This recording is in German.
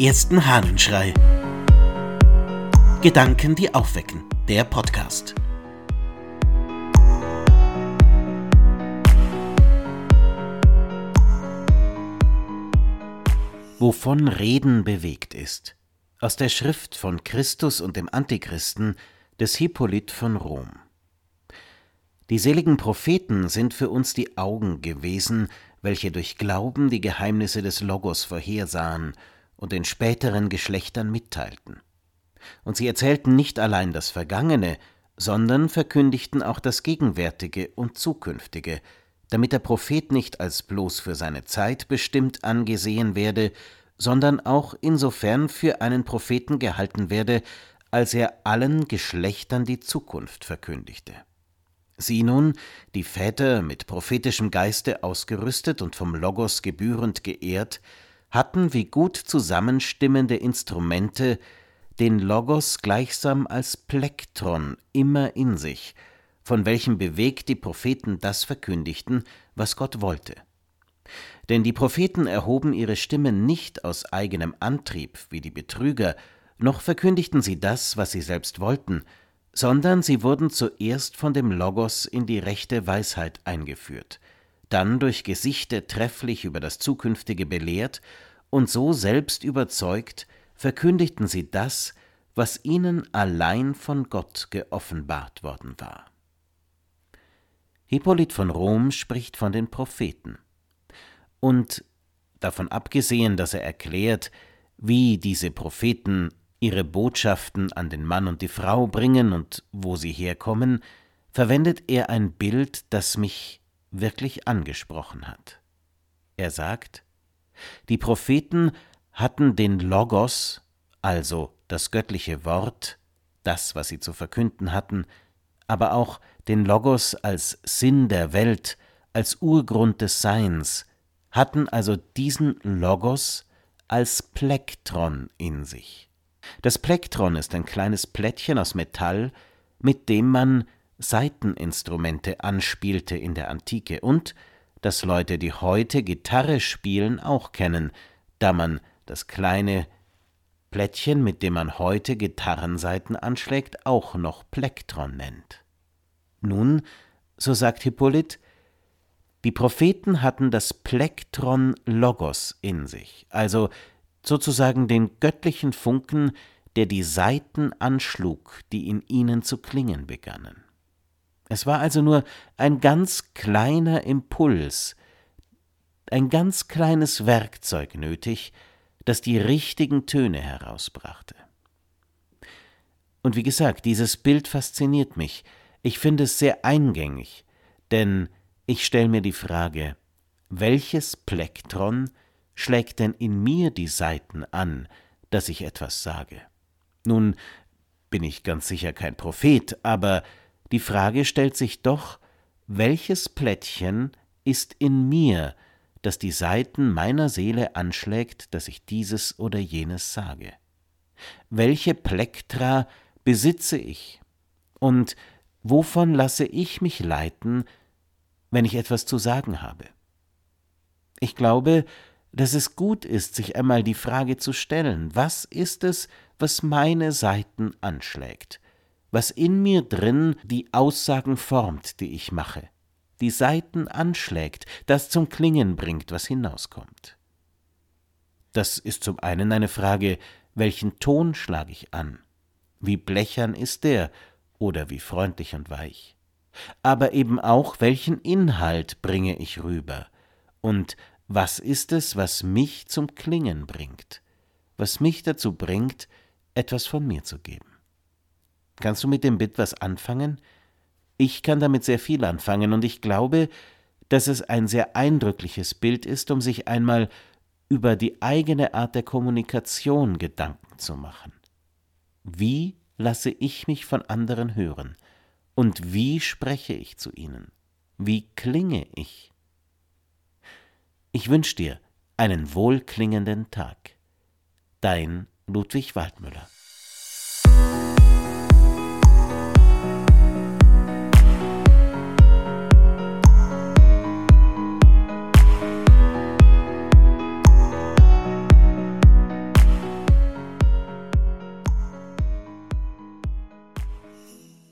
ersten Hahnenschrei. Gedanken, die aufwecken. Der Podcast. Wovon Reden bewegt ist. Aus der Schrift von Christus und dem Antichristen des Hippolyt von Rom. Die seligen Propheten sind für uns die Augen gewesen, welche durch Glauben die Geheimnisse des Logos vorhersahen und den späteren Geschlechtern mitteilten. Und sie erzählten nicht allein das Vergangene, sondern verkündigten auch das Gegenwärtige und Zukünftige, damit der Prophet nicht als bloß für seine Zeit bestimmt angesehen werde, sondern auch insofern für einen Propheten gehalten werde, als er allen Geschlechtern die Zukunft verkündigte. Sie nun, die Väter mit prophetischem Geiste ausgerüstet und vom Logos gebührend geehrt, hatten wie gut zusammenstimmende Instrumente den Logos gleichsam als Plektron immer in sich, von welchem bewegt die Propheten das verkündigten, was Gott wollte. Denn die Propheten erhoben ihre Stimmen nicht aus eigenem Antrieb wie die Betrüger, noch verkündigten sie das, was sie selbst wollten, sondern sie wurden zuerst von dem Logos in die rechte Weisheit eingeführt, dann durch Gesichte trefflich über das Zukünftige belehrt und so selbst überzeugt, verkündigten sie das, was ihnen allein von Gott geoffenbart worden war. Hippolyt von Rom spricht von den Propheten. Und davon abgesehen, dass er erklärt, wie diese Propheten ihre Botschaften an den Mann und die Frau bringen und wo sie herkommen, verwendet er ein Bild, das mich wirklich angesprochen hat. Er sagt, die Propheten hatten den Logos, also das göttliche Wort, das, was sie zu verkünden hatten, aber auch den Logos als Sinn der Welt, als Urgrund des Seins, hatten also diesen Logos als Plektron in sich. Das Plektron ist ein kleines Plättchen aus Metall, mit dem man Saiteninstrumente anspielte in der Antike und das Leute, die heute Gitarre spielen, auch kennen, da man das kleine Plättchen, mit dem man heute Gitarrensaiten anschlägt, auch noch Plektron nennt. Nun, so sagt Hippolyt, die Propheten hatten das Plektron Logos in sich, also sozusagen den göttlichen Funken, der die Saiten anschlug, die in ihnen zu klingen begannen. Es war also nur ein ganz kleiner Impuls, ein ganz kleines Werkzeug nötig, das die richtigen Töne herausbrachte. Und wie gesagt, dieses Bild fasziniert mich. Ich finde es sehr eingängig, denn ich stelle mir die Frage, welches Plektron schlägt denn in mir die Saiten an, dass ich etwas sage? Nun bin ich ganz sicher kein Prophet, aber die Frage stellt sich doch, welches Plättchen ist in mir, das die Saiten meiner Seele anschlägt, dass ich dieses oder jenes sage? Welche Plektra besitze ich? Und wovon lasse ich mich leiten, wenn ich etwas zu sagen habe? Ich glaube, dass es gut ist, sich einmal die Frage zu stellen, was ist es, was meine Seiten anschlägt, was in mir drin die Aussagen formt, die ich mache, die Seiten anschlägt, das zum Klingen bringt, was hinauskommt. Das ist zum einen eine Frage, welchen Ton schlage ich an, wie blechern ist der oder wie freundlich und weich, aber eben auch, welchen Inhalt bringe ich rüber und was ist es, was mich zum Klingen bringt, was mich dazu bringt, etwas von mir zu geben. Kannst du mit dem Bild was anfangen? Ich kann damit sehr viel anfangen und ich glaube, dass es ein sehr eindrückliches Bild ist, um sich einmal über die eigene Art der Kommunikation Gedanken zu machen. Wie lasse ich mich von anderen hören? Und wie spreche ich zu ihnen? Wie klinge ich? Ich wünsche dir einen wohlklingenden Tag. Dein Ludwig Waldmüller.